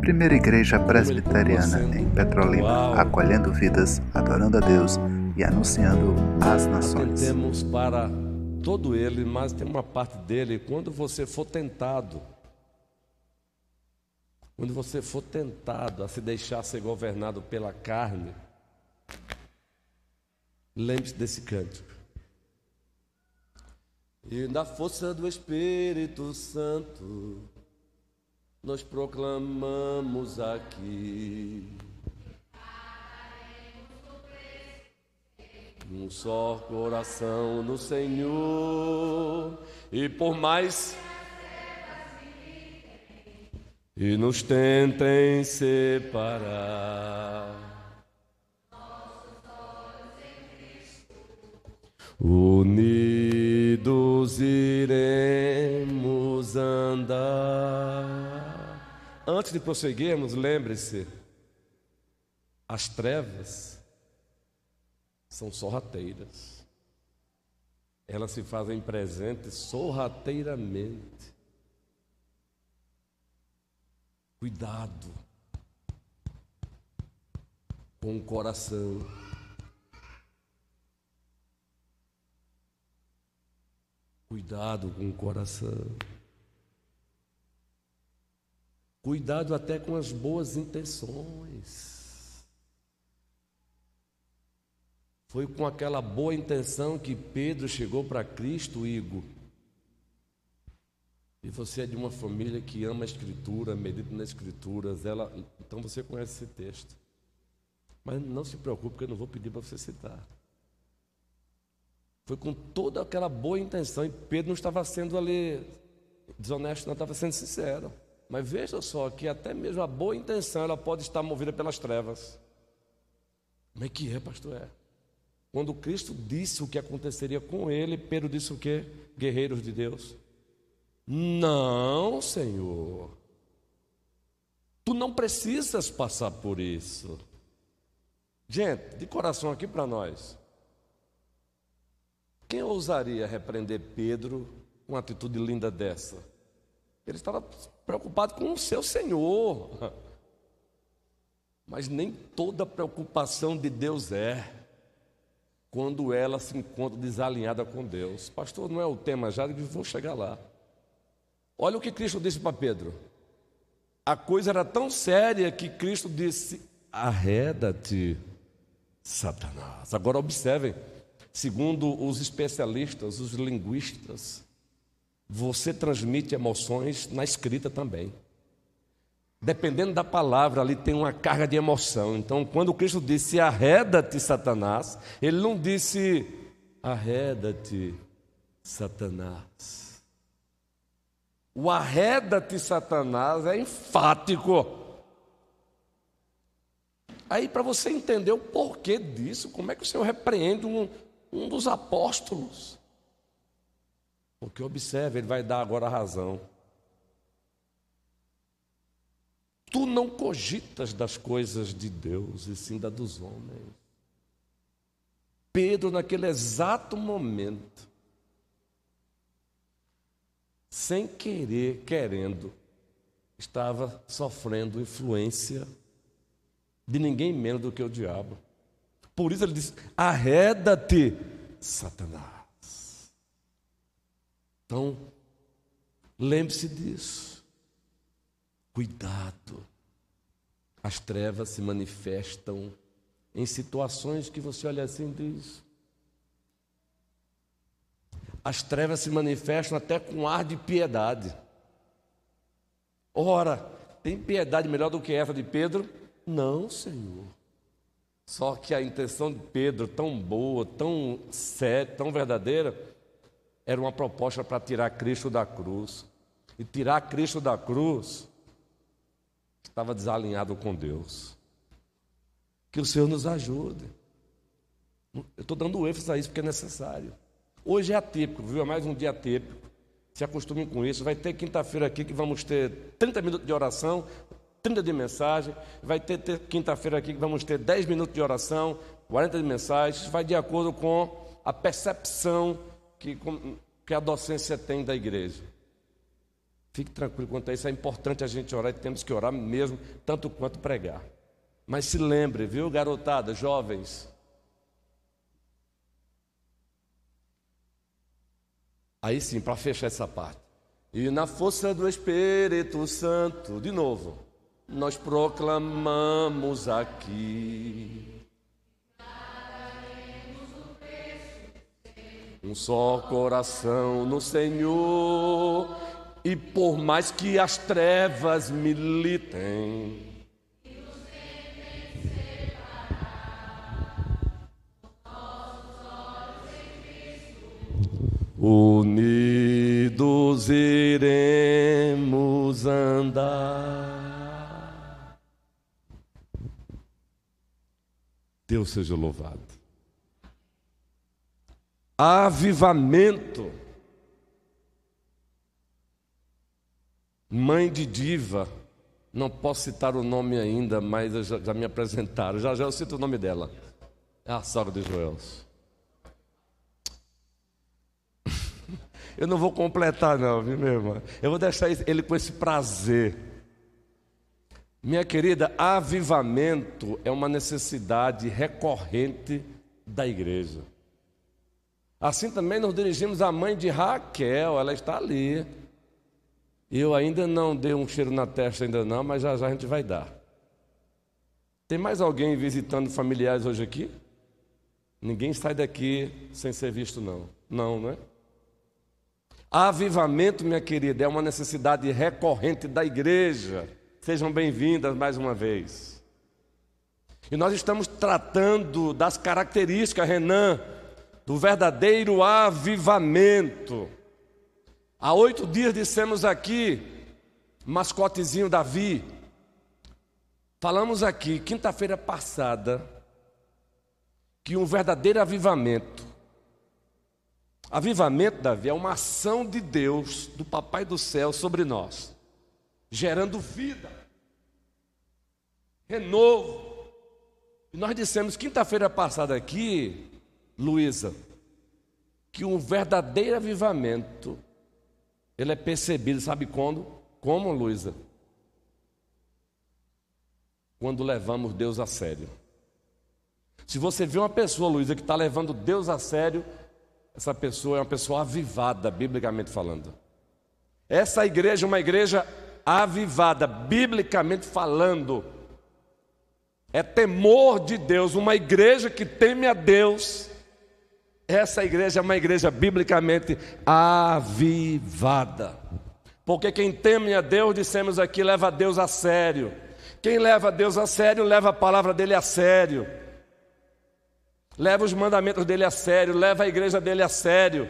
Primeira Igreja Presbiteriana em Petrolina, acolhendo vidas, adorando a Deus e anunciando às nações. Temos para todo ele, mas tem uma parte dele, quando você for tentado, quando você for tentado a se deixar ser governado pela carne, lembre-se desse cântico. E na força do Espírito Santo, nós proclamamos aqui. Um só coração no Senhor, e por mais e nos tentem separar. Unidos iremos andar. Antes de prosseguirmos, lembre-se: as trevas são sorrateiras. Elas se fazem presentes sorrateiramente. Cuidado com o coração. Cuidado com o coração. Cuidado até com as boas intenções. Foi com aquela boa intenção que Pedro chegou para Cristo, Igor. E você é de uma família que ama a Escritura, medita nas Escrituras, ela, então você conhece esse texto. Mas não se preocupe, que eu não vou pedir para você citar. Foi com toda aquela boa intenção, e Pedro não estava sendo ali desonesto, não estava sendo sincero. Mas veja só que até mesmo a boa intenção ela pode estar movida pelas trevas. Como é que é, pastor? É. Quando Cristo disse o que aconteceria com ele, Pedro disse o que? Guerreiros de Deus. Não, Senhor. Tu não precisas passar por isso. Gente, de coração aqui para nós. Quem ousaria repreender Pedro com uma atitude linda dessa? Ele estava preocupado com o seu Senhor. Mas nem toda preocupação de Deus é quando ela se encontra desalinhada com Deus. Pastor, não é o tema já, vou chegar lá. Olha o que Cristo disse para Pedro. A coisa era tão séria que Cristo disse: arreda-te, Satanás. Agora observem. Segundo os especialistas, os linguistas, você transmite emoções na escrita também. Dependendo da palavra, ali tem uma carga de emoção. Então, quando Cristo disse arreda-te, Satanás, ele não disse arreda-te, Satanás. O arreda-te, Satanás é enfático. Aí, para você entender o porquê disso, como é que o Senhor repreende um, um dos apóstolos. Porque observe, ele vai dar agora a razão. Tu não cogitas das coisas de Deus, e sim da dos homens. Pedro, naquele exato momento, sem querer, querendo, estava sofrendo influência de ninguém menos do que o diabo. Por isso ele diz: arreda-te, Satanás. Então, lembre-se disso. Cuidado. As trevas se manifestam em situações que você olha assim e diz. As trevas se manifestam até com ar de piedade. Ora, tem piedade melhor do que essa de Pedro? Não, Senhor. Só que a intenção de Pedro, tão boa, tão séria, tão verdadeira, era uma proposta para tirar Cristo da cruz. E tirar Cristo da cruz estava desalinhado com Deus. Que o Senhor nos ajude. Eu estou dando ênfase a isso porque é necessário. Hoje é atípico, viu? É mais um dia atípico. Se acostumem com isso. Vai ter quinta-feira aqui que vamos ter 30 minutos de oração, 30 de mensagem. Vai ter, ter quinta-feira aqui que vamos ter 10 minutos de oração, 40 de mensagens. Vai de acordo com a percepção que, que a docência tem da igreja. Fique tranquilo quanto a isso, é importante a gente orar e temos que orar mesmo, tanto quanto pregar. Mas se lembre, viu, garotada, jovens, Aí sim, para fechar essa parte. E na força do Espírito Santo, de novo, nós proclamamos aqui. Um só coração no Senhor, e por mais que as trevas militem, Unidos iremos andar. Deus seja louvado. Avivamento. Mãe de diva. Não posso citar o nome ainda, mas já, já me apresentaram. Já já eu cito o nome dela. É a sogra de Joelso. Eu não vou completar, não, viu, meu irmão? Eu vou deixar ele com esse prazer. Minha querida, avivamento é uma necessidade recorrente da igreja. Assim também nos dirigimos à mãe de Raquel, ela está ali. Eu ainda não dei um cheiro na testa, ainda não, mas já já a gente vai dar. Tem mais alguém visitando familiares hoje aqui? Ninguém sai daqui sem ser visto, não. Não, não é? Avivamento, minha querida, é uma necessidade recorrente da igreja. Sejam bem-vindas mais uma vez. E nós estamos tratando das características, Renan, do verdadeiro avivamento. Há oito dias dissemos aqui, mascotezinho Davi. Falamos aqui, quinta-feira passada, que um verdadeiro avivamento Avivamento, Davi, é uma ação de Deus, do Papai do céu, sobre nós, gerando vida, renovo. E nós dissemos quinta-feira passada aqui, Luísa, que um verdadeiro avivamento, ele é percebido, sabe quando? Como, Luísa? Quando levamos Deus a sério. Se você vê uma pessoa, Luísa, que está levando Deus a sério, essa pessoa é uma pessoa avivada, biblicamente falando. Essa igreja é uma igreja avivada, biblicamente falando. É temor de Deus, uma igreja que teme a Deus. Essa igreja é uma igreja biblicamente avivada. Porque quem teme a Deus, dissemos aqui, leva a Deus a sério. Quem leva a Deus a sério, leva a palavra dele a sério leva os mandamentos dele a sério, leva a igreja dele a sério,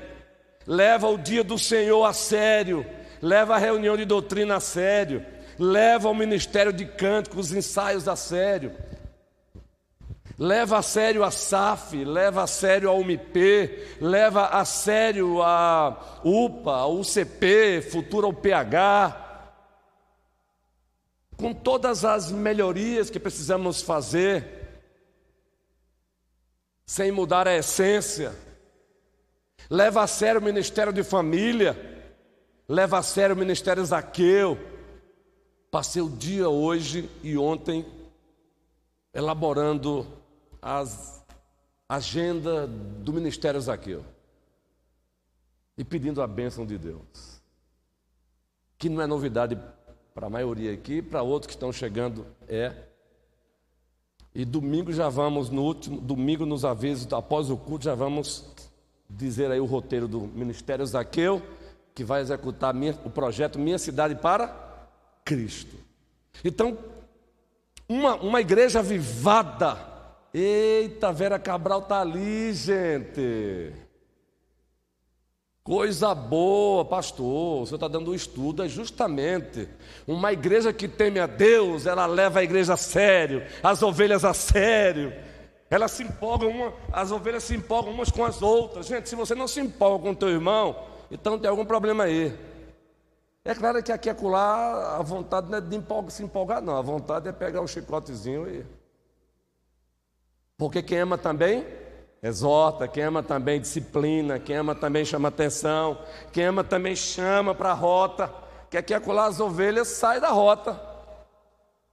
leva o dia do Senhor a sério, leva a reunião de doutrina a sério, leva o ministério de cânticos, os ensaios a sério. Leva a sério a SAF, leva a sério a UMP, leva a sério a UPA, a UCP, Futura UPH, com todas as melhorias que precisamos fazer, sem mudar a essência. Leva a sério o ministério de família. Leva a sério o ministério Zaqueu. Passei o dia hoje e ontem elaborando as agenda do ministério Zaqueu e pedindo a bênção de Deus. Que não é novidade para a maioria aqui, para outros que estão chegando é e domingo já vamos, no último domingo nos avisos, após o culto, já vamos dizer aí o roteiro do Ministério Zaqueu, que vai executar o projeto Minha Cidade para Cristo. Então, uma, uma igreja avivada. Eita, Vera Cabral está ali, gente. Coisa boa, pastor. O senhor está dando um estudo, é justamente uma igreja que teme a Deus, ela leva a igreja a sério, as ovelhas a sério. Elas se empolgam, uma, as ovelhas se empolgam umas com as outras. Gente, se você não se empolga com o teu irmão, então tem algum problema aí. É claro que aqui e acolá a vontade não é de empolga, se empolgar, não. A vontade é pegar um chicotezinho e. Porque quem ama também exorta, quem ama também disciplina, quem ama também chama atenção, quem ama também chama para a rota, que aqui acolá as ovelhas saem da rota.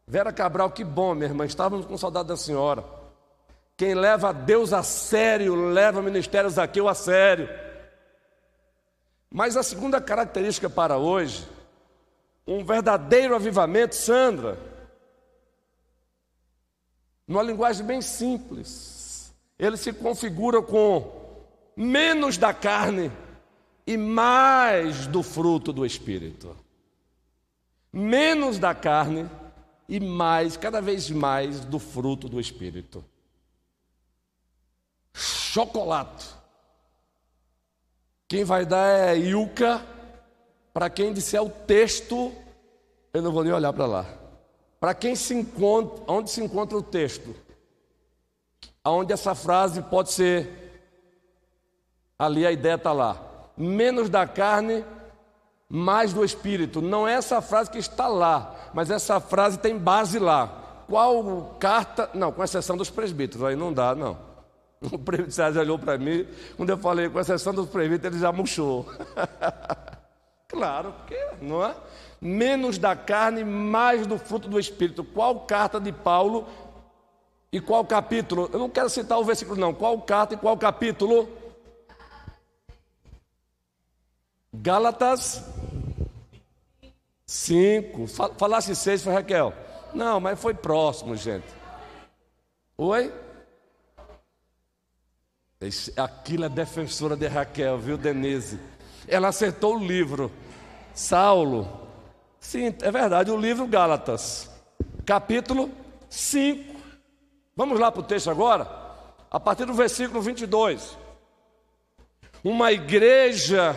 Vera Cabral, que bom, minha irmã, estávamos com saudade da senhora. Quem leva Deus a sério, leva ministérios aqui a sério. Mas a segunda característica para hoje, um verdadeiro avivamento, Sandra, numa linguagem bem simples, ele se configura com menos da carne e mais do fruto do Espírito. Menos da carne e mais, cada vez mais, do fruto do Espírito. Chocolate. Quem vai dar é Ilka. Para quem disser o texto, eu não vou nem olhar para lá. Para quem se encontra, onde se encontra o texto? Aonde essa frase pode ser ali a ideia está lá. Menos da carne, mais do espírito. Não é essa frase que está lá, mas essa frase tem base lá. Qual carta? Não, com exceção dos presbíteros, aí não dá, não. O presbítero olhou para mim, quando eu falei com exceção dos presbíteros, ele já murchou. claro, porque não é? Menos da carne, mais do fruto do espírito. Qual carta de Paulo e qual capítulo? Eu não quero citar o versículo, não. Qual carta e qual capítulo? Gálatas 5. Falasse 6 foi Raquel. Não, mas foi próximo, gente. Oi? Aquilo é defensora de Raquel, viu, Denise? Ela acertou o livro. Saulo. Sim, é verdade, o livro Gálatas, capítulo 5. Vamos lá para o texto agora? A partir do versículo 22. Uma igreja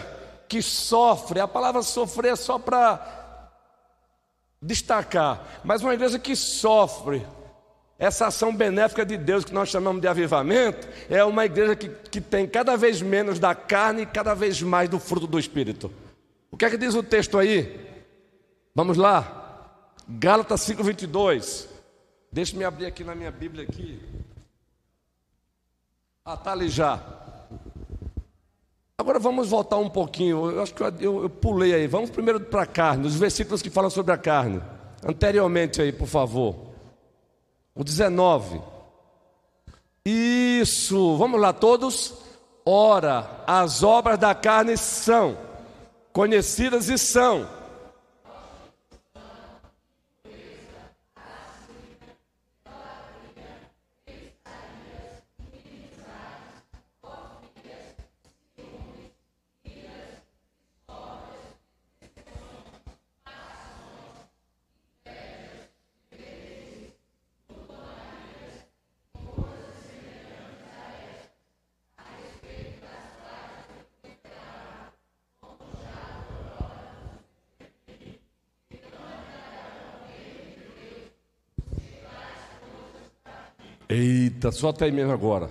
que sofre, a palavra sofrer é só para destacar, mas uma igreja que sofre essa ação benéfica de Deus que nós chamamos de avivamento é uma igreja que, que tem cada vez menos da carne e cada vez mais do fruto do Espírito. O que é que diz o texto aí? Vamos lá. Gálatas 5:22. Deixa-me abrir aqui na minha Bíblia aqui. Ah, tá ali já. Agora vamos voltar um pouquinho. Eu acho que eu, eu, eu pulei aí. Vamos primeiro para a carne, os versículos que falam sobre a carne. Anteriormente aí, por favor. O 19. Isso, vamos lá todos. Ora, as obras da carne são conhecidas e são Eita, só até mesmo agora.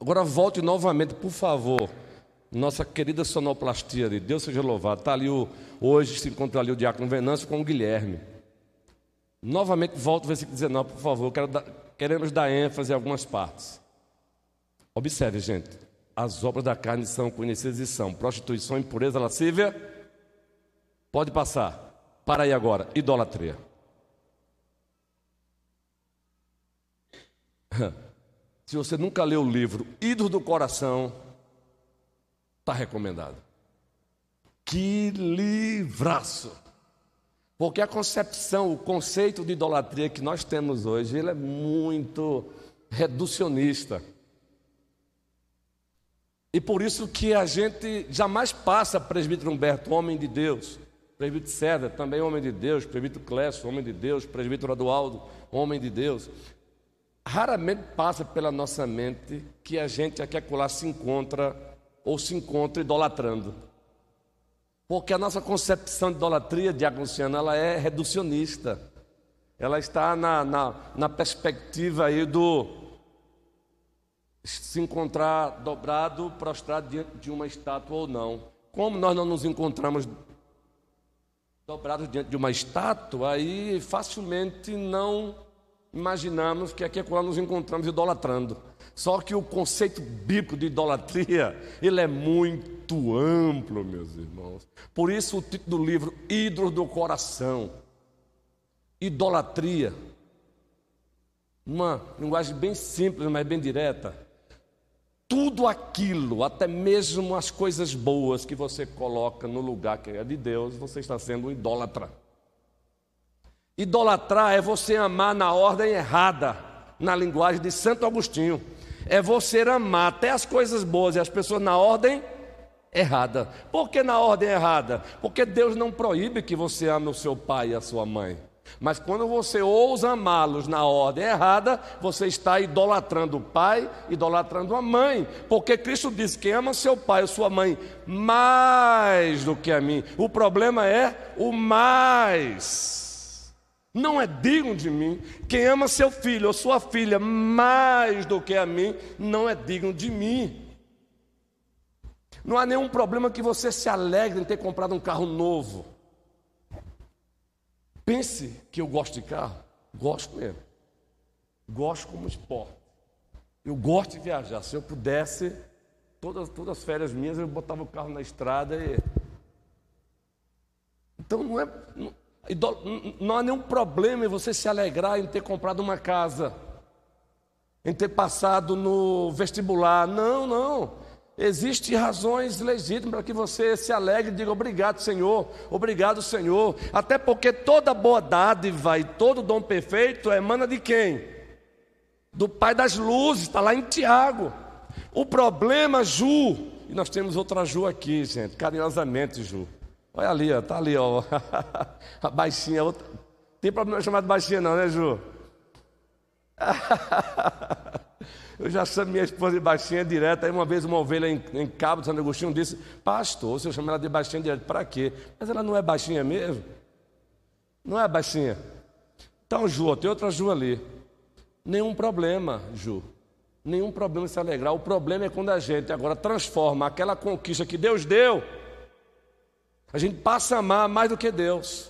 Agora volte novamente, por favor. Nossa querida sonoplastia de Deus seja louvado. Está ali o, hoje se encontra ali o diácono Venâncio com o Guilherme. Novamente volte ao versículo 19, por favor. Dar, queremos dar ênfase em algumas partes. Observe, gente. As obras da carne são conhecidas e são prostituição, impureza, lascívia. Pode passar. Para aí agora. Idolatria. Se você nunca leu o livro Ídolos do Coração, está recomendado. Que livraço! Porque a concepção, o conceito de idolatria que nós temos hoje, ele é muito reducionista. E por isso que a gente jamais passa presbítero Humberto, homem de Deus, presbítero César, também homem de Deus, presbítero Clécio, homem de Deus, presbítero Adualdo, homem de Deus. Raramente passa pela nossa mente que a gente aqui acolá se encontra ou se encontra idolatrando. Porque a nossa concepção de idolatria, Diago Luciano, ela é reducionista. Ela está na, na, na perspectiva aí do se encontrar dobrado, prostrado diante de uma estátua ou não. Como nós não nos encontramos dobrados diante de uma estátua, aí facilmente não imaginamos que aqui é quando nos encontramos idolatrando. Só que o conceito bíblico de idolatria, ele é muito amplo, meus irmãos. Por isso o título do livro, Ídolos do Coração. Idolatria. Uma linguagem bem simples, mas bem direta. Tudo aquilo, até mesmo as coisas boas que você coloca no lugar que é de Deus, você está sendo um idólatra. Idolatrar é você amar na ordem errada, na linguagem de Santo Agostinho. É você amar até as coisas boas e as pessoas na ordem errada. Por que na ordem errada? Porque Deus não proíbe que você ame o seu pai e a sua mãe. Mas quando você ousa amá-los na ordem errada, você está idolatrando o pai, idolatrando a mãe. Porque Cristo diz: quem ama seu pai ou sua mãe mais do que a mim. O problema é o mais não é digno de mim. Quem ama seu filho ou sua filha mais do que a mim, não é digno de mim. Não há nenhum problema que você se alegre em ter comprado um carro novo. Pense que eu gosto de carro. Gosto mesmo. Gosto como esporte. Eu gosto de viajar. Se eu pudesse, todas, todas as férias minhas, eu botava o carro na estrada e. Então não é. Não não há nenhum problema em você se alegrar em ter comprado uma casa, em ter passado no vestibular. Não, não. Existem razões legítimas para que você se alegre e diga obrigado, Senhor, obrigado, Senhor. Até porque toda boa dádiva e todo dom perfeito emana de quem? Do Pai das luzes, está lá em Tiago. O problema, Ju, e nós temos outra Ju aqui, gente, carinhosamente, Ju. Olha ali, ó, tá ali, ó. A baixinha. Outra... Tem problema chamado baixinha, não, né, Ju? Eu já chamo minha esposa de baixinha direto. Aí uma vez uma ovelha em, em Cabo de Santo Agostinho disse: Pastor, se eu chamo ela de baixinha direto, para quê? Mas ela não é baixinha mesmo? Não é baixinha? Então, Ju, tem outra Ju ali. Nenhum problema, Ju. Nenhum problema se alegrar. O problema é quando a gente agora transforma aquela conquista que Deus deu a gente passa a amar mais do que Deus.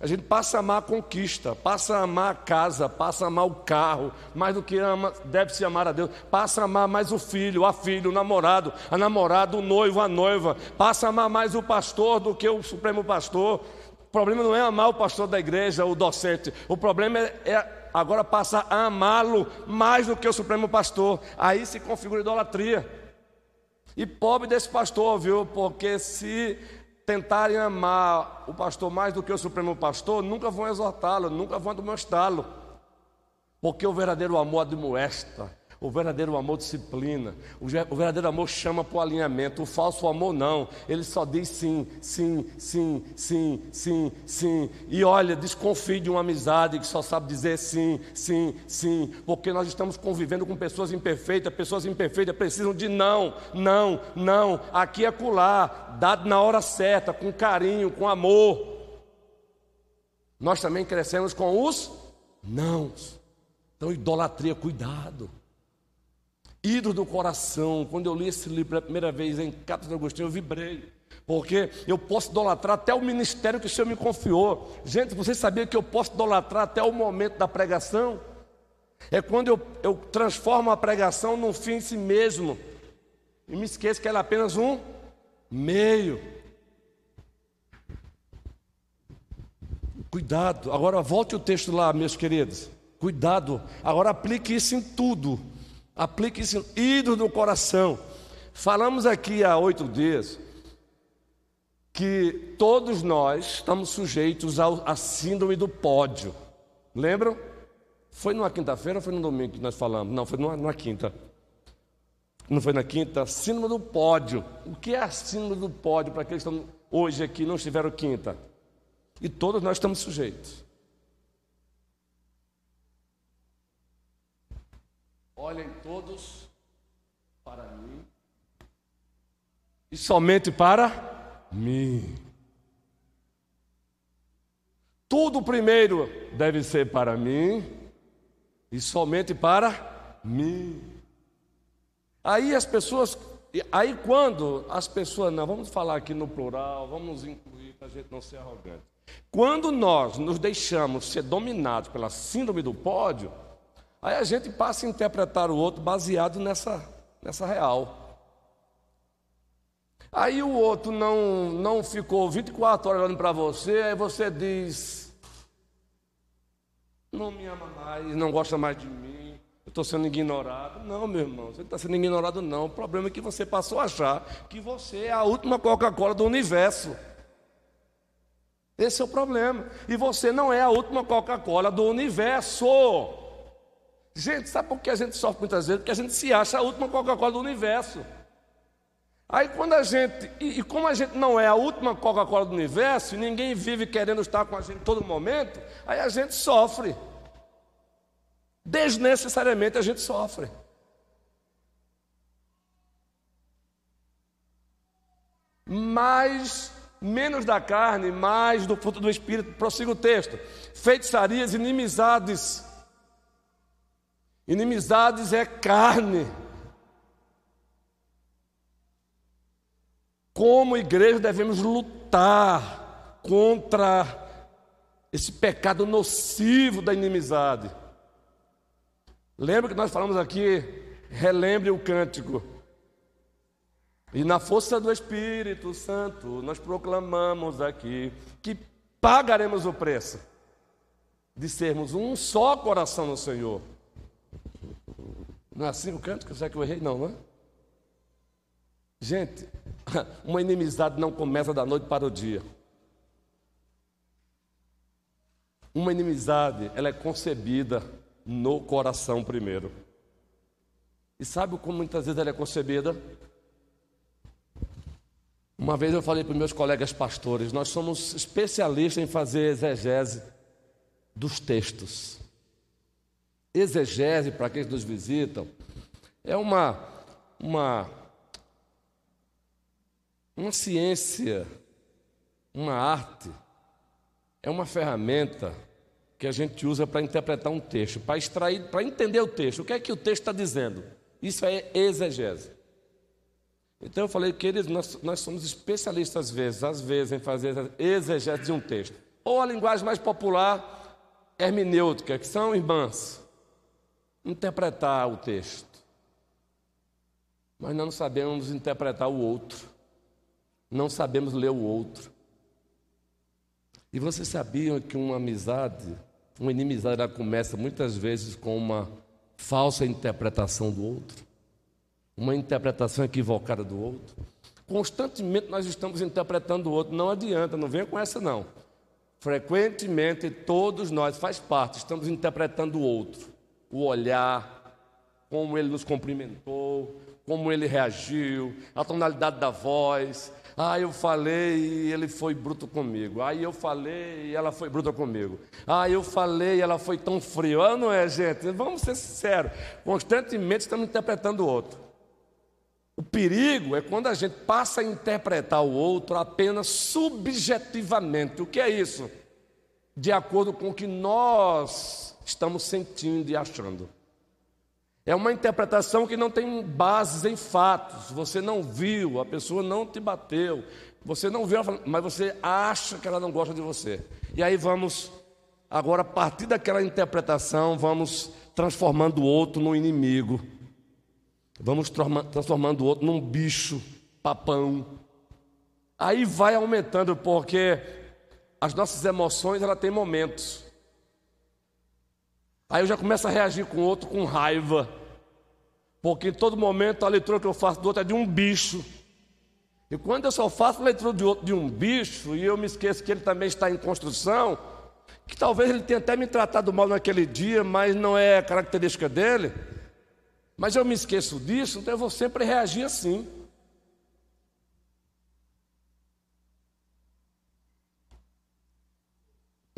A gente passa a amar a conquista, passa a amar a casa, passa a amar o carro, mais do que ama, deve se amar a Deus. Passa a amar mais o filho, a filha, o namorado, a namorada, o noivo, a noiva. Passa a amar mais o pastor do que o supremo pastor. O problema não é amar o pastor da igreja, o docente. O problema é, é agora passa a amá-lo mais do que o supremo pastor. Aí se configura idolatria. E pobre desse pastor, viu? Porque se tentarem amar o pastor mais do que o supremo pastor, nunca vão exortá-lo, nunca vão admoestá-lo. Porque o verdadeiro amor admoesta, o verdadeiro amor disciplina, o verdadeiro amor chama para o alinhamento, o falso amor não, ele só diz sim, sim, sim, sim, sim, sim. E olha, desconfie de uma amizade que só sabe dizer sim, sim, sim, porque nós estamos convivendo com pessoas imperfeitas, pessoas imperfeitas precisam de não, não, não, aqui é colar, dado na hora certa, com carinho, com amor. Nós também crescemos com os não. Então, idolatria, cuidado ídolo do coração. Quando eu li esse livro pela primeira vez em Catos de Agostinho, eu vibrei. Porque eu posso idolatrar até o ministério que o Senhor me confiou. Gente, você sabia que eu posso idolatrar até o momento da pregação? É quando eu, eu transformo a pregação num fim em si mesmo. E me esqueço que ela é apenas um meio. Cuidado. Agora volte o texto lá, meus queridos. Cuidado. Agora aplique isso em tudo. Aplique isso, ídolo do coração. Falamos aqui há oito dias que todos nós estamos sujeitos à síndrome do pódio. Lembram? Foi numa quinta-feira ou foi no domingo que nós falamos? Não, foi numa, numa quinta. Não foi na quinta? Síndrome do pódio. O que é a síndrome do pódio para aqueles que estão hoje aqui não estiveram quinta? E todos nós estamos sujeitos. Olhem todos para mim e somente para mim. Tudo primeiro deve ser para mim e somente para mim. Aí as pessoas, aí quando as pessoas, não, vamos falar aqui no plural, vamos incluir para a gente não ser arrogante. Quando nós nos deixamos ser dominados pela síndrome do pódio, aí a gente passa a interpretar o outro baseado nessa, nessa real. Aí o outro não, não ficou 24 horas olhando para você, aí você diz: Não me ama mais, não gosta mais de mim, eu estou sendo ignorado. Não, meu irmão, você não está sendo ignorado, não. O problema é que você passou a achar que você é a última Coca-Cola do universo. Esse é o problema. E você não é a última Coca-Cola do universo. Gente, sabe por que a gente sofre muitas vezes? Porque a gente se acha a última Coca-Cola do universo. Aí quando a gente, e, e como a gente não é a última Coca-Cola do universo, e ninguém vive querendo estar com a gente todo momento, aí a gente sofre. Desnecessariamente a gente sofre. Mas menos da carne, mais do fruto do Espírito. Prossiga o texto. Feitiçarias, inimizades. Inimizades é carne. Como igreja devemos lutar contra esse pecado nocivo da inimizade. Lembra que nós falamos aqui, relembre o cântico. E na força do Espírito Santo, nós proclamamos aqui que pagaremos o preço de sermos um só coração no Senhor. Não é assim o cântico? Será que eu errei? Não, não é? Gente, uma inimizade não começa da noite para o dia. Uma inimizade, ela é concebida no coração primeiro. E sabe como muitas vezes ela é concebida? Uma vez eu falei para meus colegas pastores, nós somos especialistas em fazer exegese dos textos. Exegese, para aqueles que nos visitam, é uma, uma, uma ciência, uma arte, é uma ferramenta que a gente usa para interpretar um texto, para extrair, para entender o texto. O que é que o texto está dizendo? Isso é exegese. Então eu falei que eles, nós, nós somos especialistas às vezes, às vezes, em fazer exegese de um texto. Ou a linguagem mais popular, hermenêutica, que são irmãs. Interpretar o texto. Mas não sabemos interpretar o outro. Não sabemos ler o outro. E vocês sabiam que uma amizade, uma inimizade, ela começa muitas vezes com uma falsa interpretação do outro? uma interpretação equivocada do outro. Constantemente nós estamos interpretando o outro, não adianta, não venha com essa não. Frequentemente todos nós, faz parte, estamos interpretando o outro, o olhar, como ele nos cumprimentou, como ele reagiu, a tonalidade da voz. Ah, eu falei e ele foi bruto comigo. Ah, eu falei e ela foi bruta comigo. Ah, eu falei e ela foi tão frio. Ah, não é, gente? Vamos ser sinceros. Constantemente estamos interpretando o outro. O perigo é quando a gente passa a interpretar o outro apenas subjetivamente. O que é isso? De acordo com o que nós estamos sentindo e achando. É uma interpretação que não tem bases em fatos. Você não viu, a pessoa não te bateu, você não viu, mas você acha que ela não gosta de você. E aí vamos, agora, a partir daquela interpretação, vamos transformando o outro no inimigo. Vamos transformando o outro num bicho, papão. Aí vai aumentando, porque as nossas emoções, ela tem momentos. Aí eu já começo a reagir com o outro com raiva. Porque em todo momento a leitura que eu faço do outro é de um bicho. E quando eu só faço a leitura de outro de um bicho, e eu me esqueço que ele também está em construção, que talvez ele tenha até me tratado mal naquele dia, mas não é característica dele. Mas eu me esqueço disso, então eu vou sempre reagir assim.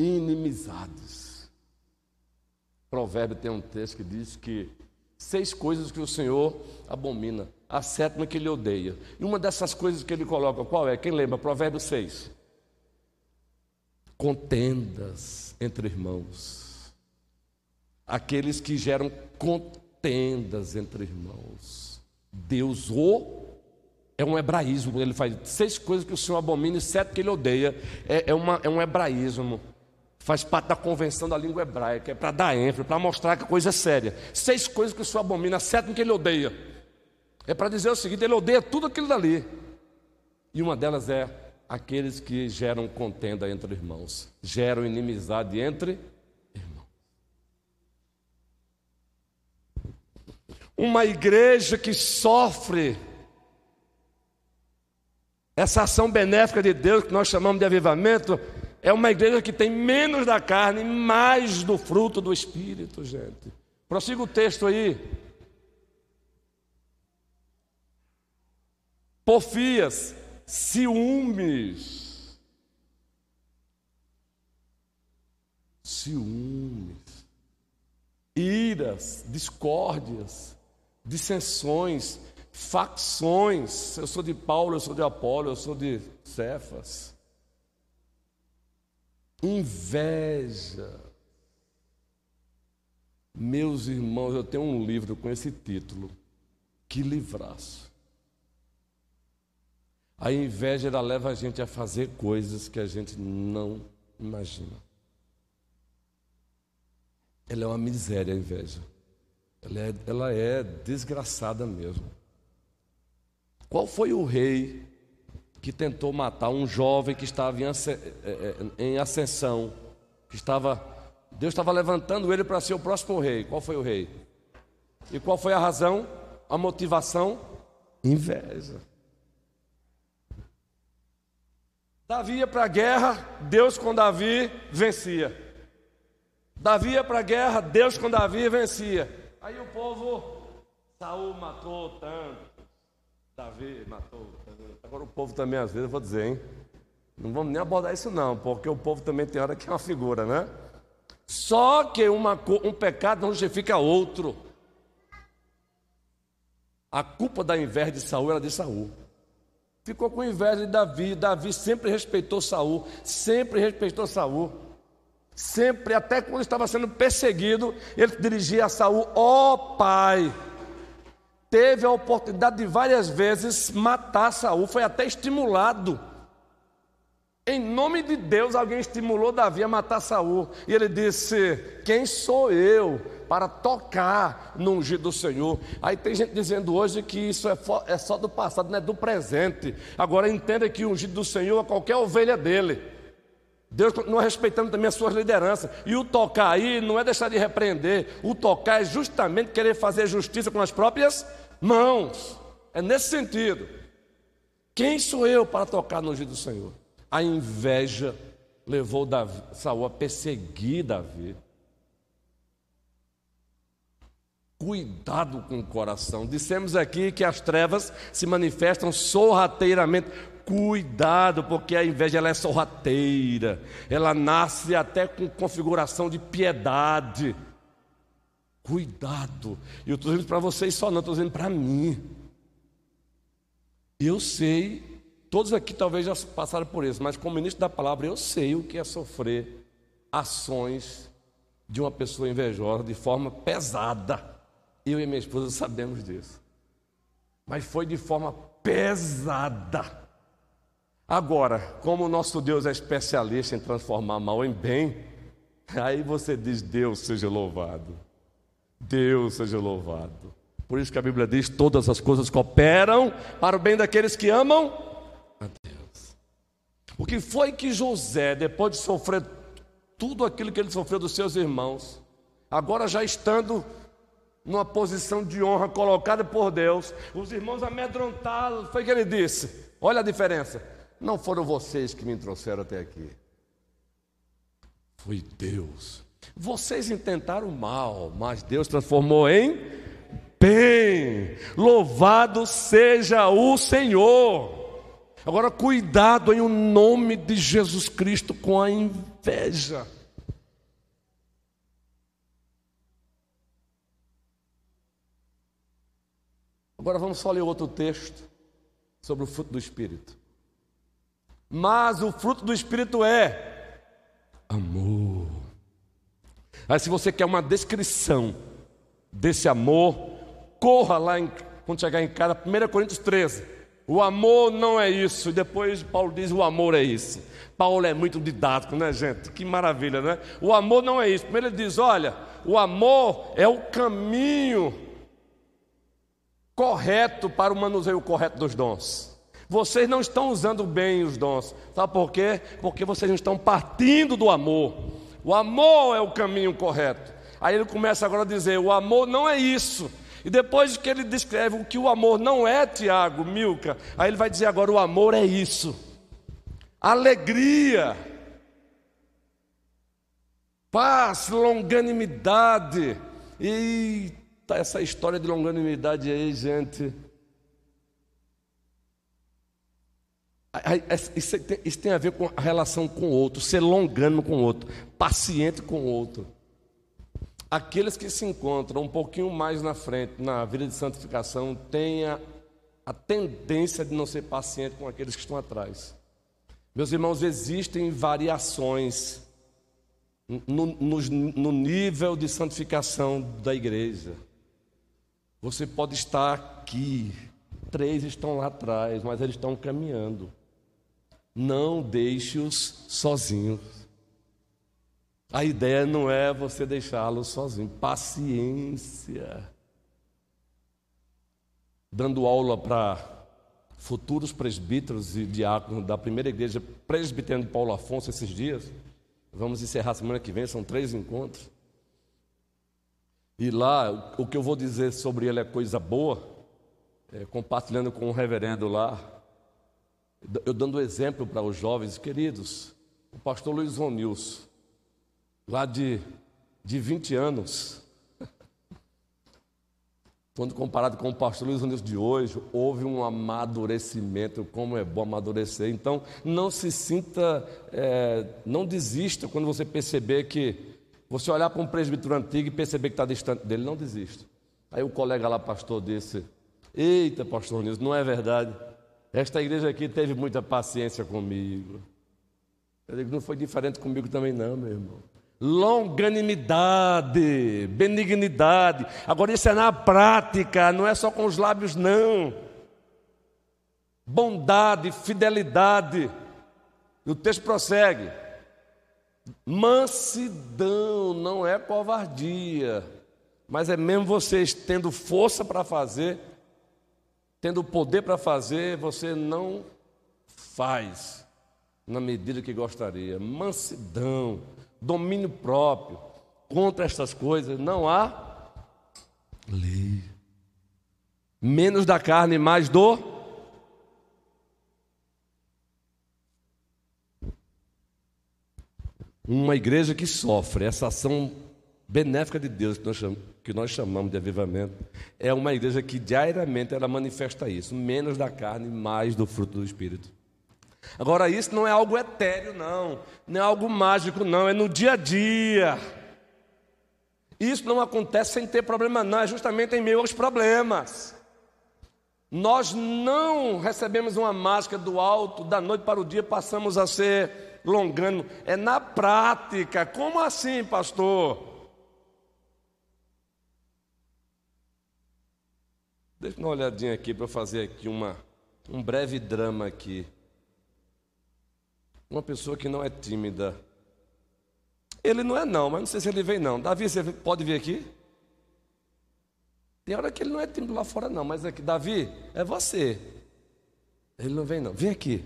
Inimizades. Provérbio tem um texto que diz que seis coisas que o Senhor abomina, a sétima que ele odeia. E uma dessas coisas que ele coloca, qual é? Quem lembra? Provérbio 6. Contendas entre irmãos. Aqueles que geram contendas entre irmãos. Deus odeia. É um hebraísmo. Ele faz seis coisas que o Senhor abomina e sete que ele odeia. É, é, uma, é um hebraísmo. Faz parte da convenção da língua hebraica. É para dar ênfase, para mostrar que a coisa é séria. Seis coisas que o Senhor abomina, sete que ele odeia. É para dizer o seguinte: ele odeia tudo aquilo dali. E uma delas é aqueles que geram contenda entre irmãos, geram inimizade entre irmãos. Uma igreja que sofre essa ação benéfica de Deus, que nós chamamos de avivamento, é uma igreja que tem menos da carne, mais do fruto do Espírito, gente. Prossiga o texto aí. Porfias, ciúmes. Ciúmes, iras, discórdias, dissensões, facções. Eu sou de Paulo, eu sou de Apolo, eu sou de Cefas. Inveja. Meus irmãos, eu tenho um livro com esse título. Que livraço. A inveja ela leva a gente a fazer coisas que a gente não imagina. Ela é uma miséria, a inveja. Ela é, ela é desgraçada mesmo. Qual foi o rei que tentou matar um jovem que estava em é, é, ascensão, que estava Deus estava levantando ele para ser o próximo rei. Qual foi o rei? E qual foi a razão? A motivação? Inveja. Davi ia para a guerra, Deus com Davi vencia. Davi ia para a guerra, Deus com Davi vencia. Aí o povo, Saul matou tanto, Davi matou. Agora o povo também às vezes, eu vou dizer, hein? Não vamos nem abordar isso não, porque o povo também tem hora que é uma figura, né? Só que uma, um pecado não justifica outro. A culpa da inveja de Saul era de Saul ficou com inveja de Davi. Davi sempre respeitou Saul, sempre respeitou Saul. Sempre, até quando estava sendo perseguido, ele dirigia a Saul: "Ó oh, pai". Teve a oportunidade de várias vezes matar Saul, foi até estimulado. Em nome de Deus, alguém estimulou Davi a matar Saul. E ele disse: Quem sou eu para tocar no ungido do Senhor? Aí tem gente dizendo hoje que isso é, é só do passado, não é do presente. Agora entenda que o ungido do Senhor é qualquer ovelha dele. Deus continua respeitando também as suas lideranças. E o tocar aí não é deixar de repreender. O tocar é justamente querer fazer justiça com as próprias mãos. É nesse sentido. Quem sou eu para tocar no ungido do Senhor? A inveja levou Davi, Saul a perseguir Davi. Cuidado com o coração. Dissemos aqui que as trevas se manifestam sorrateiramente. Cuidado, porque a inveja ela é sorrateira. Ela nasce até com configuração de piedade. Cuidado. E eu estou dizendo para vocês só, não estou dizendo para mim. Eu sei Todos aqui talvez já passaram por isso, mas como ministro da palavra, eu sei o que é sofrer ações de uma pessoa invejosa de forma pesada. Eu e minha esposa sabemos disso. Mas foi de forma pesada. Agora, como o nosso Deus é especialista em transformar mal em bem, aí você diz: Deus seja louvado. Deus seja louvado. Por isso que a Bíblia diz: todas as coisas cooperam para o bem daqueles que amam a Deus. O que foi que José, depois de sofrer tudo aquilo que ele sofreu dos seus irmãos, agora já estando numa posição de honra colocada por Deus, os irmãos amedrontados, foi que ele disse: Olha a diferença, não foram vocês que me trouxeram até aqui, foi Deus. Vocês intentaram mal, mas Deus transformou em bem. Louvado seja o Senhor. Agora, cuidado em o nome de Jesus Cristo com a inveja. Agora vamos só ler outro texto sobre o fruto do Espírito. Mas o fruto do Espírito é amor. Aí, se você quer uma descrição desse amor, corra lá em, quando chegar em casa, 1 Coríntios 13. O amor não é isso. E depois Paulo diz: o amor é isso. Paulo é muito didático, né, gente? Que maravilha, né? O amor não é isso. Primeiro ele diz: olha, o amor é o caminho correto para o manuseio correto dos dons. Vocês não estão usando bem os dons. Sabe por quê? Porque vocês não estão partindo do amor. O amor é o caminho correto. Aí ele começa agora a dizer: o amor não é isso. E depois que ele descreve o que o amor não é, Tiago, Milka, aí ele vai dizer agora: o amor é isso. Alegria, paz, longanimidade. E essa história de longanimidade aí, gente. Isso tem a ver com a relação com o outro, ser longânimo com o outro, paciente com o outro. Aqueles que se encontram um pouquinho mais na frente na vida de santificação têm a, a tendência de não ser paciente com aqueles que estão atrás. Meus irmãos, existem variações no, no, no nível de santificação da igreja. Você pode estar aqui, três estão lá atrás, mas eles estão caminhando. Não deixe-os sozinhos. A ideia não é você deixá-lo sozinho. Paciência. Dando aula para futuros presbíteros e diáconos da primeira igreja presbiteriana de Paulo Afonso esses dias. Vamos encerrar semana que vem, são três encontros. E lá, o que eu vou dizer sobre ele é coisa boa, é, compartilhando com o reverendo lá, eu dando exemplo para os jovens queridos, o pastor Luiz Ronilson, lá de, de 20 anos, quando comparado com o pastor Luiz Ronilson de hoje, houve um amadurecimento, como é bom amadurecer. Então, não se sinta, é, não desista quando você perceber que, você olhar para um presbítero antigo e perceber que está distante dele, não desista. Aí o colega lá, pastor, disse: Eita, pastor Ronilson, não é verdade. Esta igreja aqui teve muita paciência comigo. Eu digo, não foi diferente comigo também, não, meu irmão longanimidade, benignidade. Agora, isso é na prática, não é só com os lábios, não. Bondade, fidelidade. E o texto prossegue. Mansidão não é covardia, mas é mesmo vocês tendo força para fazer, tendo poder para fazer, você não faz na medida que gostaria. Mansidão domínio próprio. Contra estas coisas não há lei. Menos da carne, mais do. Uma igreja que sofre essa ação benéfica de Deus que nós, chamamos, que nós chamamos de avivamento, é uma igreja que diariamente ela manifesta isso, menos da carne, mais do fruto do Espírito. Agora, isso não é algo etéreo, não, não é algo mágico, não, é no dia a dia. Isso não acontece sem ter problema, não, é justamente em meio aos problemas. Nós não recebemos uma máscara do alto, da noite para o dia passamos a ser longano. É na prática. Como assim, pastor? Deixa eu dar uma olhadinha aqui para fazer aqui uma, um breve drama aqui. Uma pessoa que não é tímida. Ele não é não, mas não sei se ele vem não. Davi, você pode vir aqui? Tem hora que ele não é tímido lá fora não, mas aqui, Davi, é você. Ele não vem não. Vem aqui.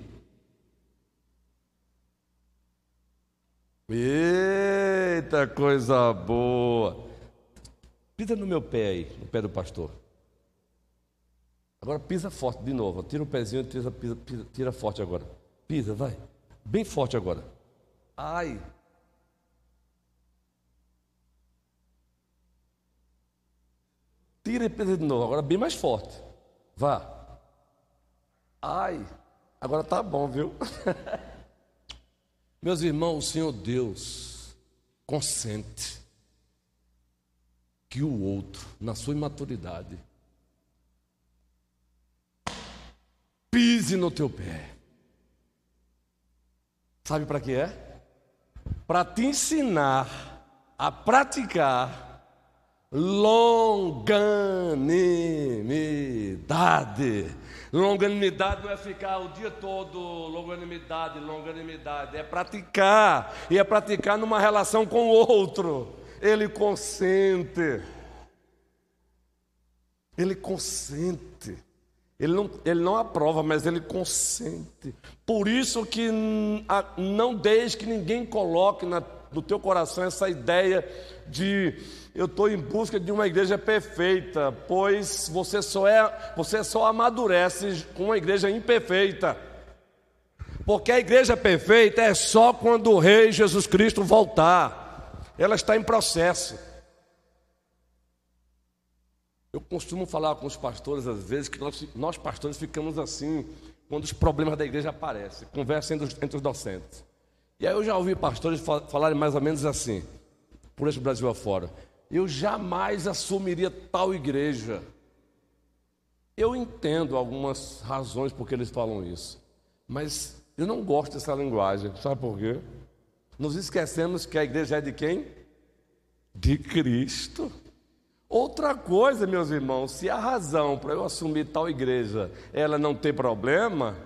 Eita coisa boa. Pisa no meu pé aí, no pé do pastor. Agora pisa forte de novo. Tira o pezinho e tira, pisa, pisa, tira forte agora. Pisa, vai. Bem forte agora. Ai. Tira e pesa de novo, agora bem mais forte. Vá. Ai. Agora tá bom, viu? Meus irmãos, o Senhor Deus consente que o outro, na sua imaturidade, pise no teu pé. Sabe para que é? Para te ensinar a praticar longanimidade. Longanimidade não é ficar o dia todo, longanimidade, longanimidade. É praticar. E é praticar numa relação com o outro. Ele consente. Ele consente. Ele não, ele não aprova, mas ele consente. Por isso que não deixe que ninguém coloque na, no teu coração essa ideia de eu estou em busca de uma igreja perfeita, pois você só é, você só amadurece com uma igreja imperfeita. Porque a igreja perfeita é só quando o rei Jesus Cristo voltar. Ela está em processo. Eu costumo falar com os pastores às vezes que nós, nós pastores ficamos assim quando os problemas da igreja aparecem, conversa entre os, entre os docentes. E aí eu já ouvi pastores falarem mais ou menos assim, por esse Brasil afora. Eu jamais assumiria tal igreja. Eu entendo algumas razões por que eles falam isso, mas eu não gosto dessa linguagem. Sabe por quê? Nos esquecemos que a igreja é de quem? De Cristo. Outra coisa, meus irmãos, se a razão para eu assumir tal igreja ela não ter problema,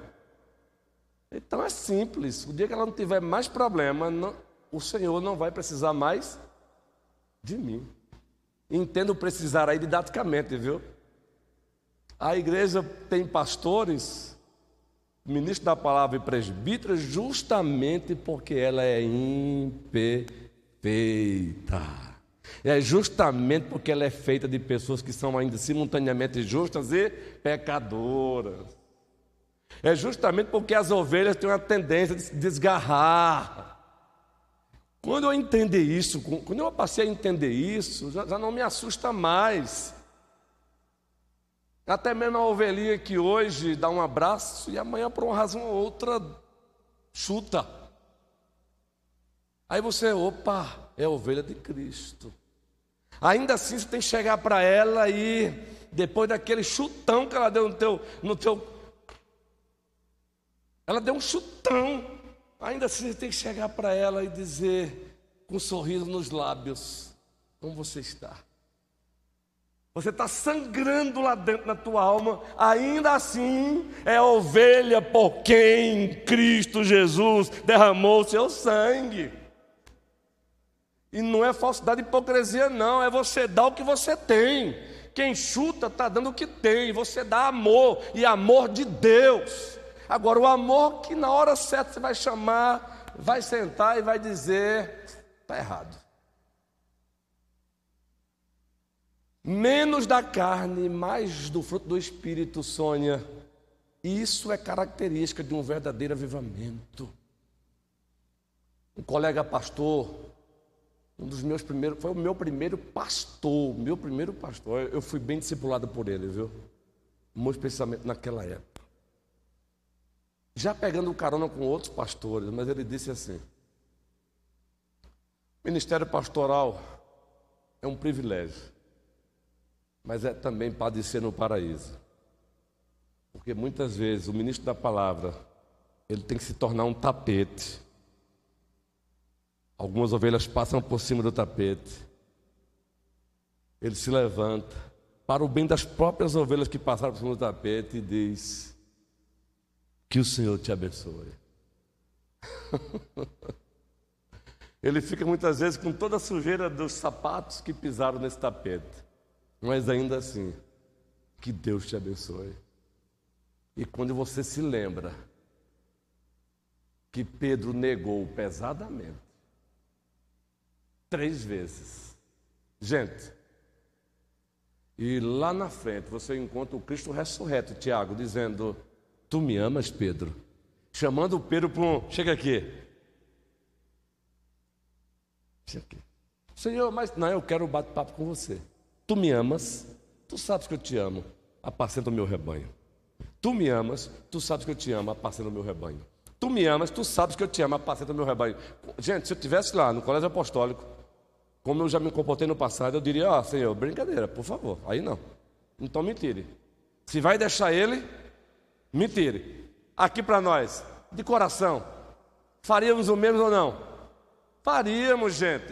então é simples. O dia que ela não tiver mais problema, não, o Senhor não vai precisar mais de mim. Entendo precisar aí didaticamente, viu? A igreja tem pastores, ministro da palavra e presbíteros, justamente porque ela é imperfeita. É justamente porque ela é feita de pessoas que são ainda simultaneamente justas e pecadoras. É justamente porque as ovelhas têm uma tendência de se desgarrar. Quando eu entendi isso, quando eu passei a entender isso, já, já não me assusta mais. Até mesmo a ovelhinha que hoje dá um abraço e amanhã, por uma razão ou outra, chuta. Aí você, opa, é a ovelha de Cristo. Ainda assim você tem que chegar para ela e depois daquele chutão que ela deu no teu, no teu. Ela deu um chutão. Ainda assim você tem que chegar para ela e dizer, com um sorriso nos lábios, como você está. Você está sangrando lá dentro na tua alma, ainda assim é ovelha por quem Cristo Jesus derramou seu sangue. E não é falsidade e hipocrisia, não, é você dar o que você tem. Quem chuta está dando o que tem, você dá amor, e amor de Deus. Agora, o amor que na hora certa você vai chamar, vai sentar e vai dizer: está errado. Menos da carne, mais do fruto do Espírito, Sônia. Isso é característica de um verdadeiro avivamento. Um colega pastor um dos meus primeiros, foi o meu primeiro pastor, meu primeiro pastor. Eu fui bem discipulado por ele, viu? Muito especialmente naquela época. Já pegando carona com outros pastores, mas ele disse assim: Ministério pastoral é um privilégio, mas é também padecer no paraíso. Porque muitas vezes o ministro da palavra, ele tem que se tornar um tapete Algumas ovelhas passam por cima do tapete. Ele se levanta, para o bem das próprias ovelhas que passaram por cima do tapete, e diz: Que o Senhor te abençoe. Ele fica muitas vezes com toda a sujeira dos sapatos que pisaram nesse tapete, mas ainda assim, que Deus te abençoe. E quando você se lembra que Pedro negou pesadamente, Três vezes. Gente, e lá na frente você encontra o Cristo ressurreto, Tiago, dizendo: Tu me amas, Pedro? Chamando Pedro para um. Chega aqui. Chega aqui. Senhor, mas não, eu quero bate-papo com você. Tu me amas, tu sabes que eu te amo, apacenta o meu rebanho. Tu me amas, tu sabes que eu te amo, apacenta o meu rebanho. Tu me amas, tu sabes que eu te amo, apacenta o meu rebanho. Gente, se eu estivesse lá no colégio apostólico, como eu já me comportei no passado, eu diria: Ó, oh, Senhor, brincadeira, por favor. Aí não. Então me tire. Se vai deixar ele, me tire. Aqui para nós, de coração, faríamos o mesmo ou não? Faríamos, gente.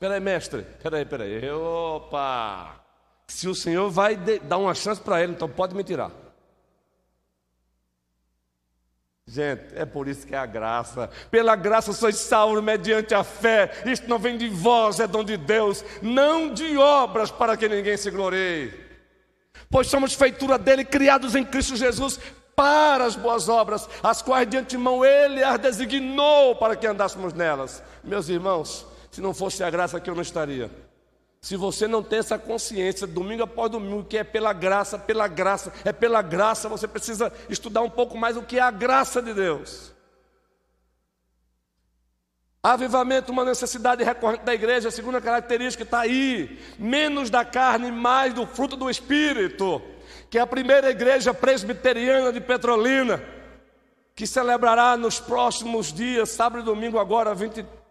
Peraí, mestre. Peraí, peraí. Opa! Se o Senhor vai dar uma chance para ele, então pode me tirar. Gente, é por isso que é a graça. Pela graça sois salvos mediante a fé. Isto não vem de vós, é dom de Deus, não de obras para que ninguém se glorie. Pois somos feitura dele, criados em Cristo Jesus para as boas obras, as quais de antemão Ele as designou para que andássemos nelas. Meus irmãos, se não fosse a graça que eu não estaria. Se você não tem essa consciência, domingo após domingo, que é pela graça, pela graça, é pela graça, você precisa estudar um pouco mais o que é a graça de Deus. Avivamento, uma necessidade recorrente da igreja, a segunda característica está aí: menos da carne, mais do fruto do Espírito que é a primeira igreja presbiteriana de Petrolina, que celebrará nos próximos dias, sábado e domingo, agora 23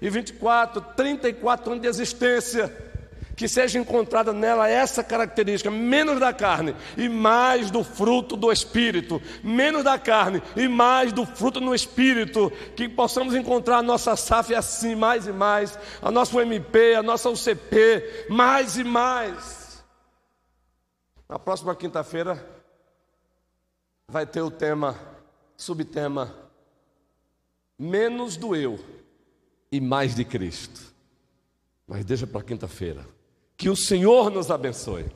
e 24, 34 anos de existência. Que seja encontrada nela essa característica, menos da carne e mais do fruto do Espírito, menos da carne e mais do fruto no Espírito, que possamos encontrar a nossa SAF assim, mais e mais, a nossa UMP, a nossa UCP, mais e mais na próxima quinta-feira vai ter o tema, subtema, menos do eu e mais de Cristo. Mas deixa para quinta-feira. Que o Senhor nos abençoe.